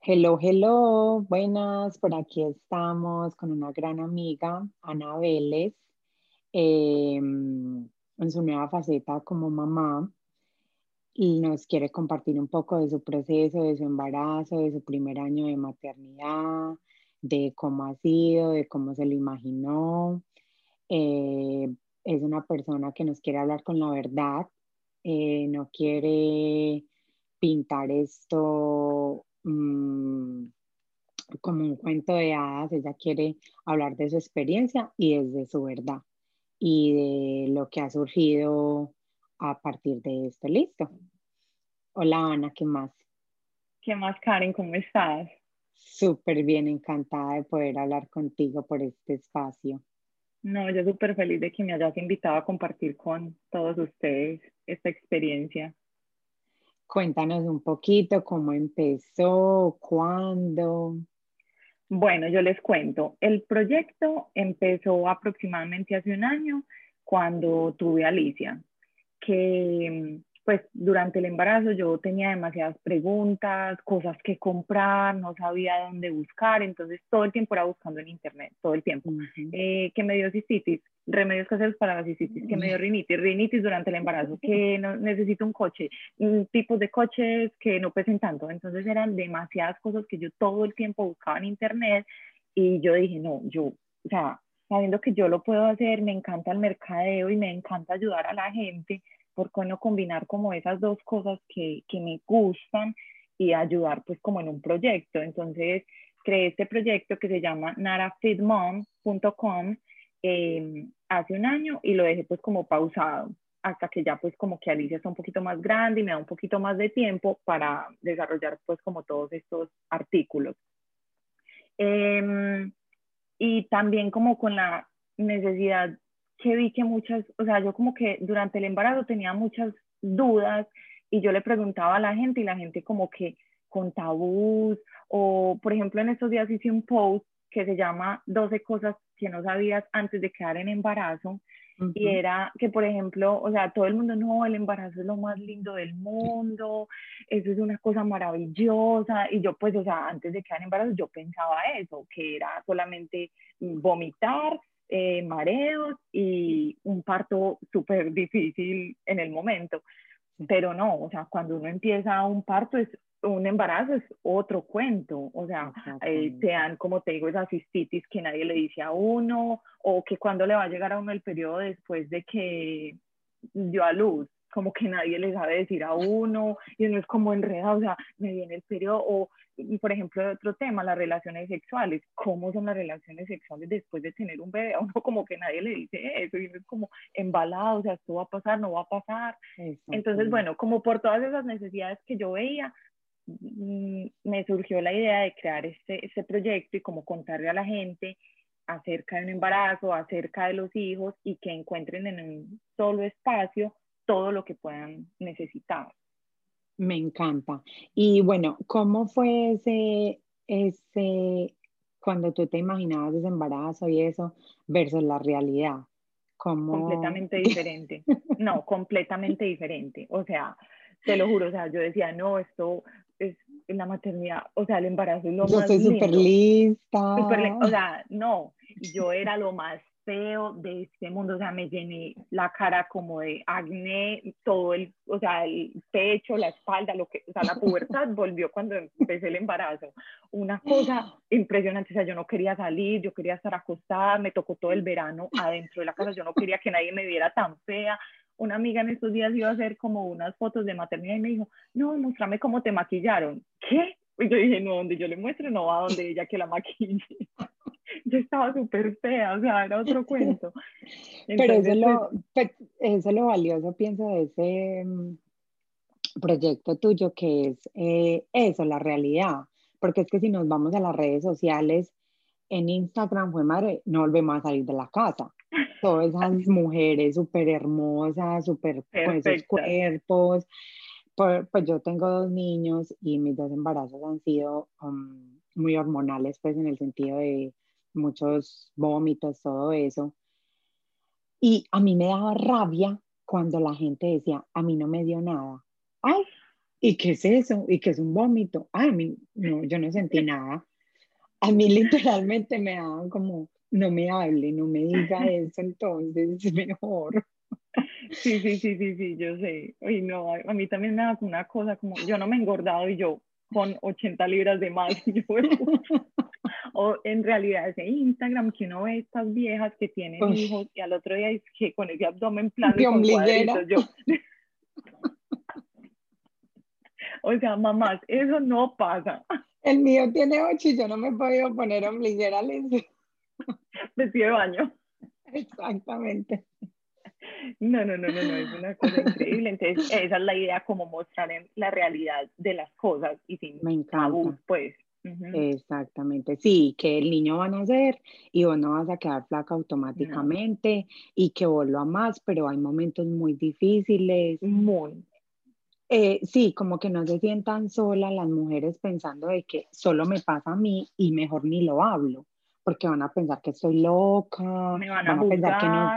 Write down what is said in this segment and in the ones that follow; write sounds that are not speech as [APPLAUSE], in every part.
Hello, hello, buenas, por aquí estamos con una gran amiga, Ana Vélez, em, en su nueva faceta como mamá y nos quiere compartir un poco de su proceso, de su embarazo, de su primer año de maternidad, de cómo ha sido, de cómo se lo imaginó. Eh, es una persona que nos quiere hablar con la verdad, eh, no quiere pintar esto mm, como un cuento de hadas, ella quiere hablar de su experiencia y desde su verdad y de lo que ha surgido a partir de esto. Listo. Hola Ana, ¿qué más? ¿Qué más, Karen? ¿Cómo estás? Súper bien, encantada de poder hablar contigo por este espacio. No, yo súper feliz de que me hayas invitado a compartir con todos ustedes esta experiencia. Cuéntanos un poquito cómo empezó, cuándo. Bueno, yo les cuento. El proyecto empezó aproximadamente hace un año cuando tuve Alicia, que pues durante el embarazo yo tenía demasiadas preguntas, cosas que comprar, no sabía dónde buscar, entonces todo el tiempo era buscando en internet, todo el tiempo. Eh, que me dio cistitis, remedios caseros para la cistitis, que me dio rinitis, rinitis durante el embarazo, [LAUGHS] que no, necesito un coche, tipos de coches que no pesen tanto. Entonces eran demasiadas cosas que yo todo el tiempo buscaba en internet y yo dije, no, yo, o sea, sabiendo que yo lo puedo hacer, me encanta el mercadeo y me encanta ayudar a la gente ¿por qué no combinar como esas dos cosas que, que me gustan y ayudar pues como en un proyecto? Entonces creé este proyecto que se llama narafitmom.com eh, hace un año y lo dejé pues como pausado hasta que ya pues como que Alicia está un poquito más grande y me da un poquito más de tiempo para desarrollar pues como todos estos artículos. Em, y también como con la necesidad que vi que muchas, o sea, yo como que durante el embarazo tenía muchas dudas y yo le preguntaba a la gente y la gente como que con tabús o por ejemplo en estos días hice un post que se llama 12 cosas que no sabías antes de quedar en embarazo y era que por ejemplo, o sea, todo el mundo no, el embarazo es lo más lindo del mundo, eso es una cosa maravillosa y yo pues, o sea, antes de quedar en embarazo yo pensaba eso, que era solamente vomitar eh, mareos y un parto súper difícil en el momento. Pero no, o sea, cuando uno empieza un parto, es un embarazo es otro cuento, o sea, eh, te dan, como te digo, esa cistitis que nadie le dice a uno, o que cuando le va a llegar a uno el periodo después de que dio a luz, como que nadie le sabe decir a uno, y uno es como enredado, o sea, me viene el periodo, o y por ejemplo, otro tema, las relaciones sexuales. ¿Cómo son las relaciones sexuales después de tener un bebé? A uno como que nadie le dice eso y uno es como embalado, o sea, esto va a pasar, no va a pasar. Entonces, bueno, como por todas esas necesidades que yo veía, mm, me surgió la idea de crear este, este proyecto y como contarle a la gente acerca de un embarazo, acerca de los hijos y que encuentren en un solo espacio todo lo que puedan necesitar. Me encanta. Y bueno, ¿cómo fue ese, ese, cuando tú te imaginabas ese embarazo y eso versus la realidad? ¿Cómo... Completamente diferente. No, completamente diferente. O sea, te lo juro, o sea, yo decía, no, esto es la maternidad, o sea, el embarazo es lo yo más estoy súper lista. o sea, no, yo era lo más feo de este mundo, o sea, me llené la cara como de acné, todo el, o sea, el pecho, la espalda, lo que, o sea, la pubertad [LAUGHS] volvió cuando empecé el embarazo. Una cosa impresionante, o sea, yo no quería salir, yo quería estar acostada, me tocó todo el verano adentro de la casa, yo no quería que nadie me viera tan fea. Una amiga en estos días iba a hacer como unas fotos de maternidad y me dijo, no, muéstrame cómo te maquillaron. ¿Qué? Y yo dije, no, donde yo le muestre, no va donde ella que la maquille yo estaba súper fea, o sea, era otro cuento. [LAUGHS] Pero eso, es lo, pues, pues, eso lo valioso, pienso, de ese mm, proyecto tuyo, que es eh, eso, la realidad. Porque es que si nos vamos a las redes sociales, en Instagram fue madre, no volvemos a salir de la casa. Todas esas [LAUGHS] mujeres súper hermosas, súper con esos cuerpos. Pues, yo tengo dos niños y mis dos embarazos han sido um, muy hormonales, pues en el sentido de muchos vómitos, todo eso. Y a mí me daba rabia cuando la gente decía, a mí no me dio nada. Ay, ¿y qué es eso? ¿Y qué es un vómito? Ah, a mí, no, yo no sentí nada. A mí [LAUGHS] literalmente me daban como, no me hable, no me diga [LAUGHS] eso, entonces es mejor. [LAUGHS] Sí, sí, sí, sí, sí, yo sé. Ay, no, a mí también me da una cosa como, yo no me he engordado y yo con 80 libras de más. O en realidad ese Instagram que uno ve estas viejas que tienen hijos y al otro día es que con ese abdomen plano y con cuadritos, yo... [LAUGHS] o sea, mamás, eso no pasa. El mío tiene ocho y yo no me he podido poner ombliguera, Vestido de baño. Exactamente. No, no, no, no, no, es una cosa increíble. Entonces, esa es la idea, como mostrar en la realidad de las cosas y sin Me encanta. pues. Exactamente, sí, que el niño va a nacer y vos no vas a quedar flaca automáticamente y que vos lo amás, pero hay momentos muy difíciles. Muy. Eh, sí, como que no se sientan solas las mujeres pensando de que solo me pasa a mí y mejor ni lo hablo, porque van a pensar que estoy loca, me van a, pensar que no,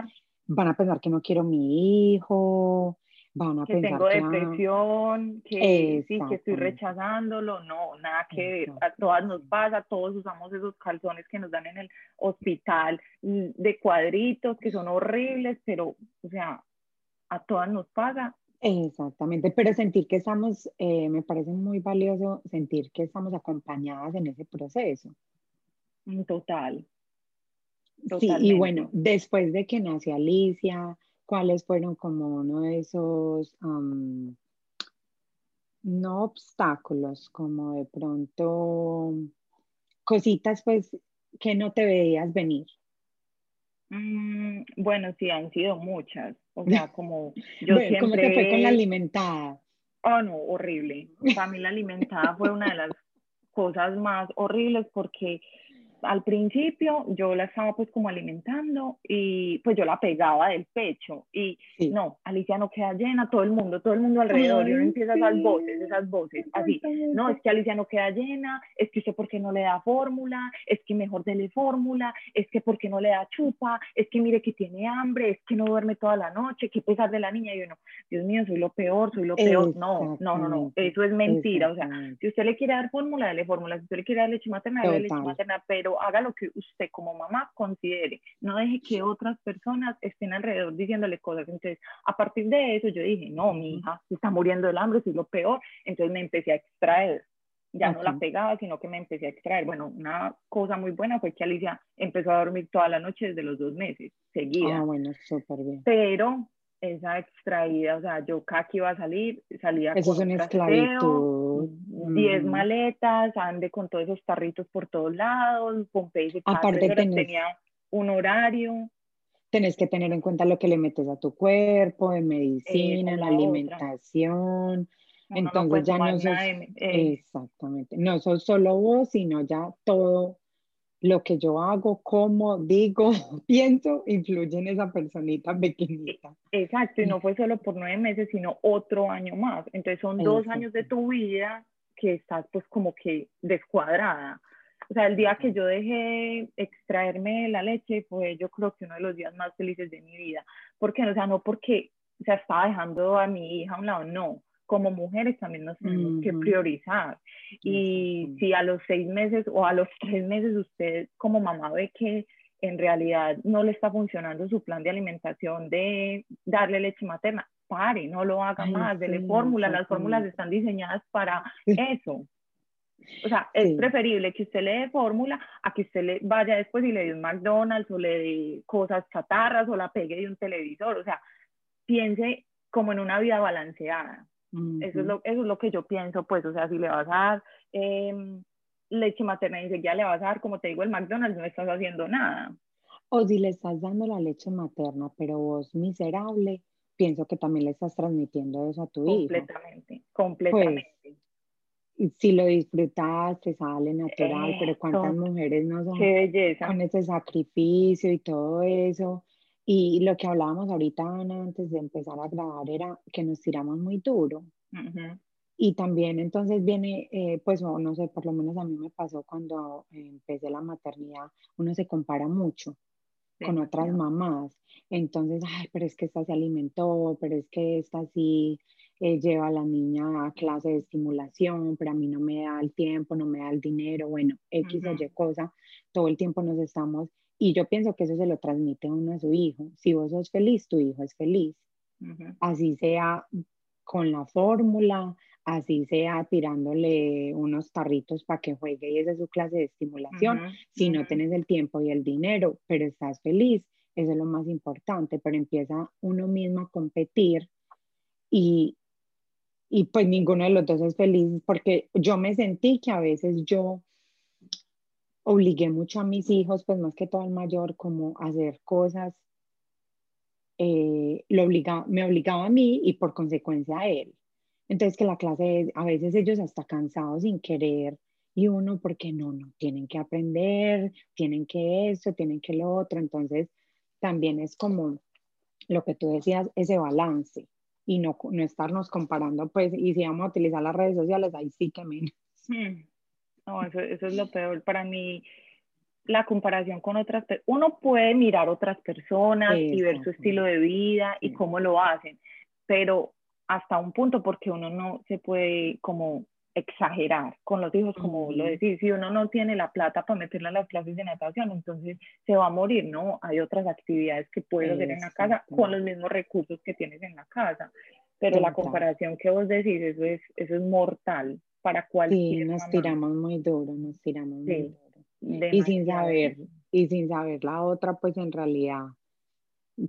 van a pensar que no quiero mi hijo, van a que pensar tengo depresión, que sí, que estoy rechazándolo, no, nada que ver, a todas nos pasa, todos usamos esos calzones que nos dan en el hospital mm, de cuadritos, que son horribles, pero, o sea, a todas nos pasa. Exactamente, pero sentir que estamos, eh, me parece muy valioso sentir que estamos acompañadas en ese proceso. Mm, total, Sí, y bueno, después de que nació Alicia, ¿cuáles fueron como uno de esos, no obstáculos, como de pronto cositas pues que no te veías venir? Mm, bueno, sí, han sido muchas. O sea, [LAUGHS] como yo siempre... ¿Cómo te fue con la alimentada? Oh, no, horrible. Para mí la alimentada fue una de las cosas más horribles porque al principio yo la estaba pues como alimentando y pues yo la pegaba del pecho y no, Alicia no queda llena, todo el mundo, todo el mundo alrededor y uno empieza esas voces, esas voces así, no, es que Alicia no queda llena, es que usted por qué no le da fórmula, es que mejor dele fórmula, es que por qué no le da chupa, es que mire que tiene hambre, es que no duerme toda la noche, que pesar de la niña. Y uno, Dios mío, soy lo peor, soy lo peor, no, no, no, no, eso es mentira, o sea, si usted le quiere dar fórmula, dele fórmula, si usted le quiere dar leche materna, dele leche materna, pero haga lo que usted como mamá considere. No deje que otras personas estén alrededor diciéndole cosas. Entonces, a partir de eso yo dije, no, mi hija se está muriendo del hambre, es lo peor. Entonces me empecé a extraer. Ya no la pegaba, sino que me empecé a extraer. Bueno, una cosa muy buena fue que Alicia empezó a dormir toda la noche desde los dos meses, seguida. Ah, bueno, súper bien. Pero esa extraída, o sea, yo cada que iba a salir, salía Eso con es una esclavitud. 10 mm. maletas, ande con todos esos tarritos por todos lados, Pompey se Aparte tenía un horario. Tenés que tener en cuenta lo que le metes a tu cuerpo, en medicina, en la, alimentación. Entonces ya no sos, exactamente, no sos solo vos, sino ya todo lo que yo hago, cómo digo, [LAUGHS] pienso, influye en esa personita pequeñita. Exacto, y no fue solo por nueve meses, sino otro año más. Entonces son dos años de tu vida que estás pues como que descuadrada. O sea, el día que yo dejé extraerme la leche fue yo creo que uno de los días más felices de mi vida. ¿Por qué? O sea, no porque se estaba dejando a mi hija a un lado, no, como mujeres también nos tenemos que priorizar. Y si a los seis meses o a los tres meses usted como mamá ve que en realidad no le está funcionando su plan de alimentación de darle leche materna, pare, no lo haga más, dele fórmula, las fórmulas están diseñadas para eso. O sea, es preferible que usted le dé fórmula a que usted le vaya después y le dé un McDonald's o le dé cosas chatarras o la pegue de un televisor. O sea, piense como en una vida balanceada eso, es lo, eso es lo que yo pienso, pues, o sea, si le vas a dar em, leche materna y ya le vas a dar, como te digo, el McDonald's, no estás haciendo nada. O si le estás dando la leche materna, pero vos miserable, pienso que también le estás transmitiendo eso a tu hijo. Completamente, completamente. Pues, si lo disfrutas, te sale natural, pero cuántas mujeres no son con ese sacrificio y todo eso. Y lo que hablábamos ahorita, Ana, antes de empezar a grabar, era que nos tiramos muy duro. Y también entonces viene, eh, pues no sé, por lo menos a mí me pasó cuando empecé la maternidad, uno se compara mucho con otras mamás. Entonces, ay, pero es que esta se alimentó, pero es que esta sí eh, lleva a la niña a clase de estimulación, pero a mí no me da el tiempo, no me da el dinero, bueno, X o Y cosa, todo el tiempo nos estamos, y yo pienso que eso se lo transmite uno a su hijo. Si vos sos feliz, tu hijo es feliz. Así sea con la fórmula, así sea tirándole unos tarritos para que juegue y esa es su clase de estimulación. si no tienes el tiempo y el dinero, pero estás feliz, eso es lo más importante, pero empieza uno mismo a competir y, y pues ninguno de los dos es feliz porque yo me sentí que a veces yo obligué mucho a mis hijos, pues más que todo al mayor, como a hacer cosas, eh, lo obliga, me obligaba a mí y por consecuencia a él. Entonces que la clase, a veces ellos hasta cansados sin querer y uno porque no, no, tienen que aprender, tienen que esto, tienen que lo otro. Entonces también es como lo que tú decías, ese balance y no, no estarnos comparando, pues, y si vamos a utilizar las redes sociales, ahí sí que menos. Hmm. No, eso, eso es lo peor. Para mí la comparación con otras uno puede mirar otras personas y ver su estilo de vida y cómo lo hacen, pero hasta un punto porque uno no se puede como exagerar con los hijos, como lo decís, si uno no tiene la plata para meterle a las clases de natación, entonces se va a morir, ¿no? Hay otras actividades que puedes hacer en la casa con los mismos recursos que tienes en la casa, pero la comparación que vos decís, eso es, eso es mortal para cualquier Sí, nos tiramos muy duro, nos tiramos muy duro. Y sin saber, y sin saber la otra, pues en realidad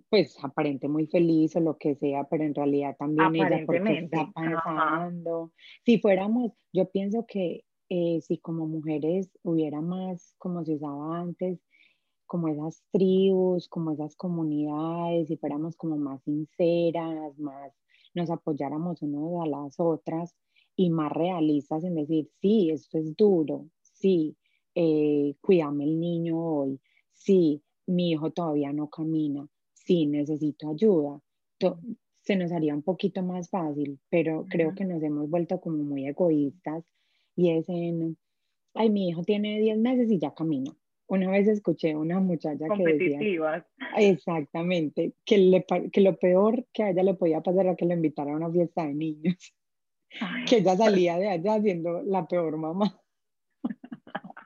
pues aparente muy feliz o lo que sea, pero en realidad también ella porque está pasando. Si fuéramos, yo pienso que eh, si como mujeres hubiera más, como se usaba antes, como esas tribus, como esas comunidades, si fuéramos como más sinceras, más nos apoyáramos unos a las otras y más realistas en decir, sí, esto es duro, sí, eh, cuídame el niño hoy, sí, mi hijo todavía no camina, sí, necesito ayuda. se nos haría un poquito más fácil, pero creo que nos hemos vuelto como muy egoístas y es en, ay, mi hijo tiene 10 meses y ya camina. Una vez escuché a una muchacha que decía, exactamente, que, le, que lo peor que a ella le podía pasar era que le invitara a una fiesta de niños, que ella salía de allá siendo la peor mamá. [LAUGHS]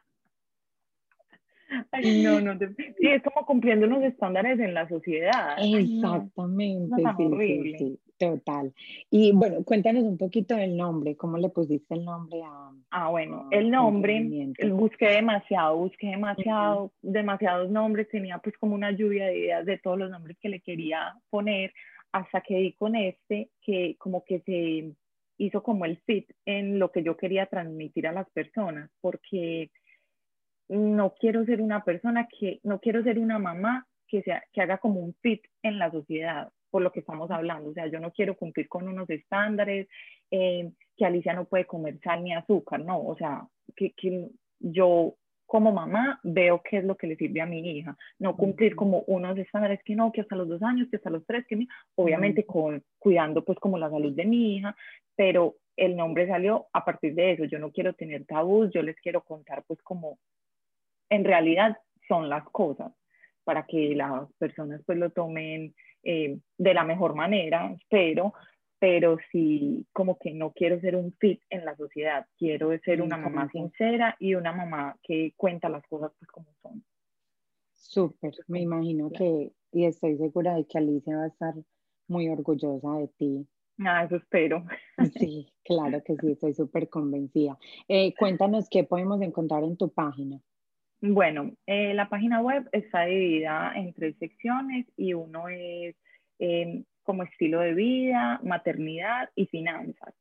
no, no Sí, es como cumpliendo unos estándares en la sociedad. Exactamente, sí, sí, total. Y bueno, cuéntanos un poquito del nombre, ¿cómo le pusiste el nombre a... Ah, bueno, el nombre, busqué demasiado, busqué demasiado, demasiados nombres, tenía pues como una lluvia de ideas de todos los nombres que le quería poner, hasta que di con este, que como que se hizo como el fit en lo que yo quería transmitir a las personas, porque no quiero ser una persona que, no quiero ser una mamá que, sea, que haga como un fit en la sociedad, por lo que estamos hablando. O sea, yo no quiero cumplir con unos estándares, eh, que Alicia no puede comer sal ni azúcar, no. O sea, que, que yo como mamá veo qué es lo que le sirve a mi hija, no cumplir como unos estándares que no, que hasta los dos años, que hasta los tres, que obviamente con, cuidando pues como la salud de mi hija, pero el nombre salió a partir de eso, yo no quiero tener tabús, yo les quiero contar pues como en realidad son las cosas para que las personas pues lo tomen eh, de la mejor manera, espero, pero sí como que no quiero ser un fit en la sociedad, quiero ser una mamá sincera y una mamá que cuenta las cosas pues como son. Súper, me imagino que, y estoy segura de que Alicia va a estar muy orgullosa de ti. Ah, eso espero. Sí, claro que sí, estoy súper convencida. Eh, cuéntanos qué podemos encontrar en tu página. Bueno, eh, la página web está dividida en tres secciones y uno es em, como estilo de vida, maternidad y finanzas.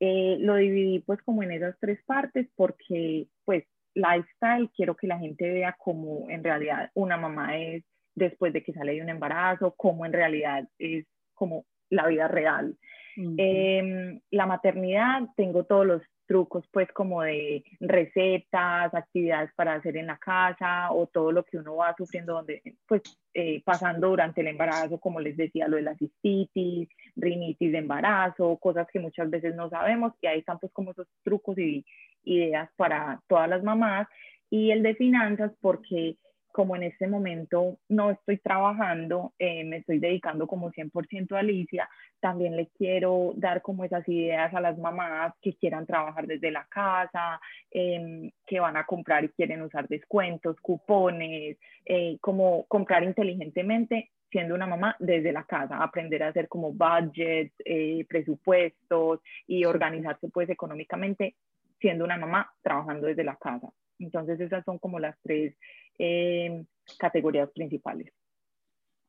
Eh, lo dividí pues como en esas tres partes porque pues lifestyle quiero que la gente vea cómo en realidad una mamá es después de que sale de un embarazo, cómo en realidad es como la vida real. Em, la maternidad, tengo todos los trucos pues como de recetas, actividades para hacer en la casa o todo lo que uno va sufriendo donde pues eh, pasando durante el embarazo, como les decía, lo de la cistitis, rinitis de embarazo, cosas que muchas veces no sabemos y ahí están pues como esos trucos y ideas para todas las mamás y el de finanzas porque como en este momento no estoy trabajando, eh, me estoy dedicando como 100% a Alicia, también le quiero dar como esas ideas a las mamás que quieran trabajar desde la casa, em, que van a comprar y quieren usar descuentos, cupones, eh, como comprar inteligentemente siendo una mamá desde la casa, aprender a hacer como budgets, eh, presupuestos y organizarse pues económicamente siendo una mamá trabajando desde la casa. Entonces esas son como las tres eh, categorías principales.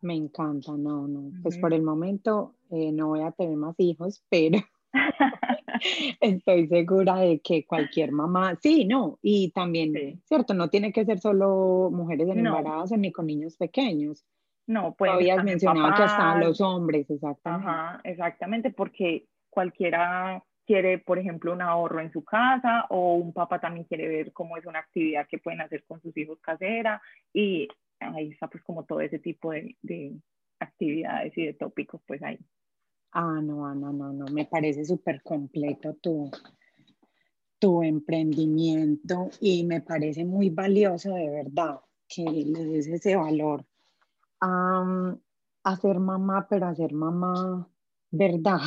Me encanta, no, no. Pues por el momento eh, no voy a tener más hijos, pero [LAUGHS] estoy segura de que cualquier mamá, sí, no, y también, cierto, no tiene que ser solo mujeres en embarazo ni con niños pequeños. No, pues. Habías mencionado que hasta los hombres, exactamente. Ajá, exactamente, porque cualquiera quiere, por ejemplo, un ahorro en su casa o un papá también quiere ver cómo es una actividad que pueden hacer con sus hijos casera y ahí está pues como todo ese tipo de, de actividades y de tópicos pues ahí. Ah, no, Ana, no, no, me parece súper completo tu, tu emprendimiento y me parece muy valioso de verdad que le des ese valor a, a ser mamá, pero a ser mamá verdad.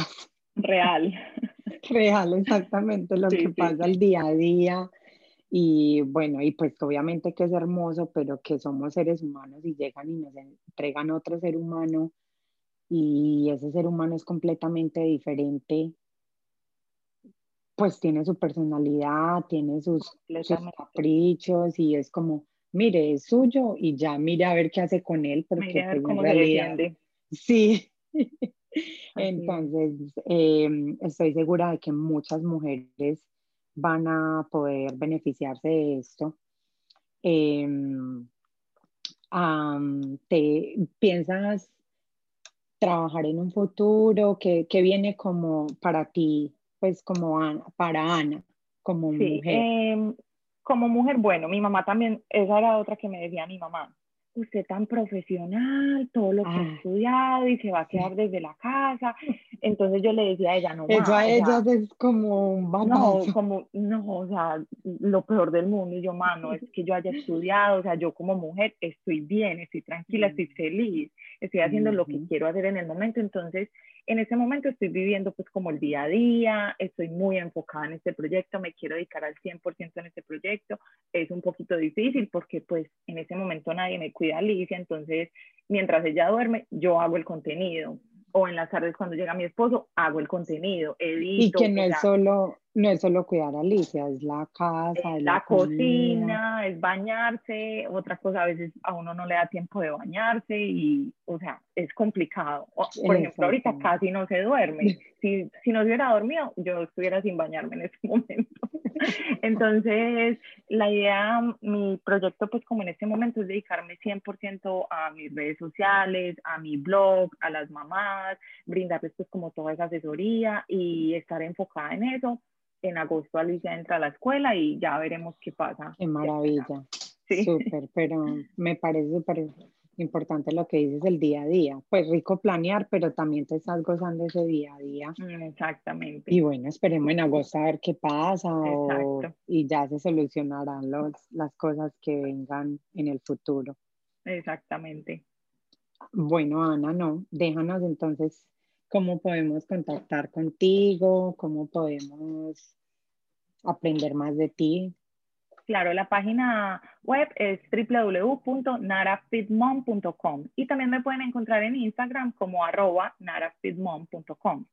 Real. [LAUGHS] Real, exactamente lo que pasa el día a día. Y bueno, y pues obviamente que es hermoso, pero que somos seres humanos y llegan y nos entregan otro ser humano. Y ese ser humano es completamente diferente, pues tiene su personalidad, tiene sus, caprichos y es como, mire, es suyo y ya mire a ver qué hace con él, porque pues, en realidad, sí, [LAUGHS] Entonces, em, estoy segura de que muchas mujeres van a poder beneficiarse de esto. Em, ¿Te piensas trabajar en un futuro? ¿Qué, viene como para ti, pues como para Ana, como mujer? Em, como mujer, bueno, mi mamá también, esa era otra que me decía mi mamá usted tan profesional, todo lo que ha ah. estudiado y se va a quedar [LAUGHS] desde la casa. Entonces yo le decía a ella, no, Eso a ella es como un No, [LAUGHS] como, no, o sea, lo peor del mundo. Y yo, mano, es que yo haya estudiado, o sea, yo como mujer estoy bien, estoy tranquila, estoy mm. feliz, estoy haciendo lo que quiero hacer en el momento. Entonces, en ese momento estoy viviendo pues como el día a día, estoy muy enfocada en este proyecto, me quiero dedicar al 100% en este proyecto. Es un poquito difícil porque pues en ese momento nadie me cuida a Alicia, entonces mientras ella duerme yo hago el contenido o en las tardes cuando llega mi esposo hago el contenido, edito. Y que no es solo no es solo cuidar a Alicia, es la casa, es la, cocina, es bañarse, otra cosa a veces a uno no le da tiempo de bañarse y, o sea, es complicado. Por ejemplo, ahorita casi no se duerme. [LAUGHS] Si, si no se hubiera dormido, yo estuviera sin bañarme en ese [LAUGHS] momento. [LAUGHS] Entonces, la idea, mi proyecto, pues como en este momento es dedicarme 100% a mis redes sociales, a mi blog, a las mamás, brindarles pues como toda esa asesoría y estar enfocada en eso en agosto Alicia entra a la escuela y ya veremos qué pasa. Qué maravilla. Sí. Súper, pero me parece súper importante lo que dices el día a día. Pues rico planear, pero también te estás gozando ese día a día. Mm, exactamente. Y bueno, esperemos en agosto a ver qué pasa y ya se solucionarán los, las cosas que vengan en el futuro. Exactamente. Bueno, Ana, no, déjanos entonces cómo podemos contactar contigo, cómo podemos aprender más de ti. Claro, la página web es www.narafitmom.com y también me pueden encontrar en Instagram como arroba narafitmom.com.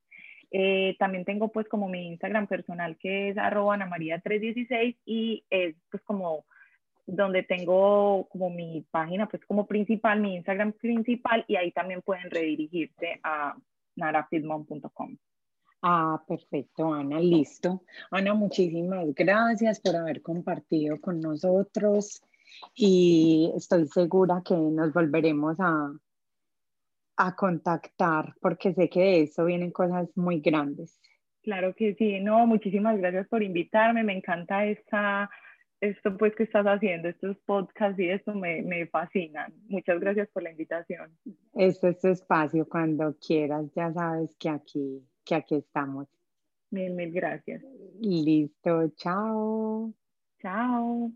Eh, también tengo pues como mi Instagram personal que es arroba anamaria316 y es pues como donde tengo como mi página pues como principal, mi Instagram principal y ahí también pueden redirigirse a narafitmom.com. Ah, perfecto, Ana, listo. Ana, muchísimas gracias por haber compartido con nosotros y estoy segura que nos volveremos a, a contactar porque sé que de eso vienen cosas muy grandes. Claro que sí, no, muchísimas gracias por invitarme, me encanta esta esto pues que estás haciendo, estos podcasts y esto me, me fascinan. Muchas gracias por la invitación. Este es tu espacio, cuando quieras, ya sabes que aquí, que aquí estamos. Mil, mil gracias. Listo, chao. Chao.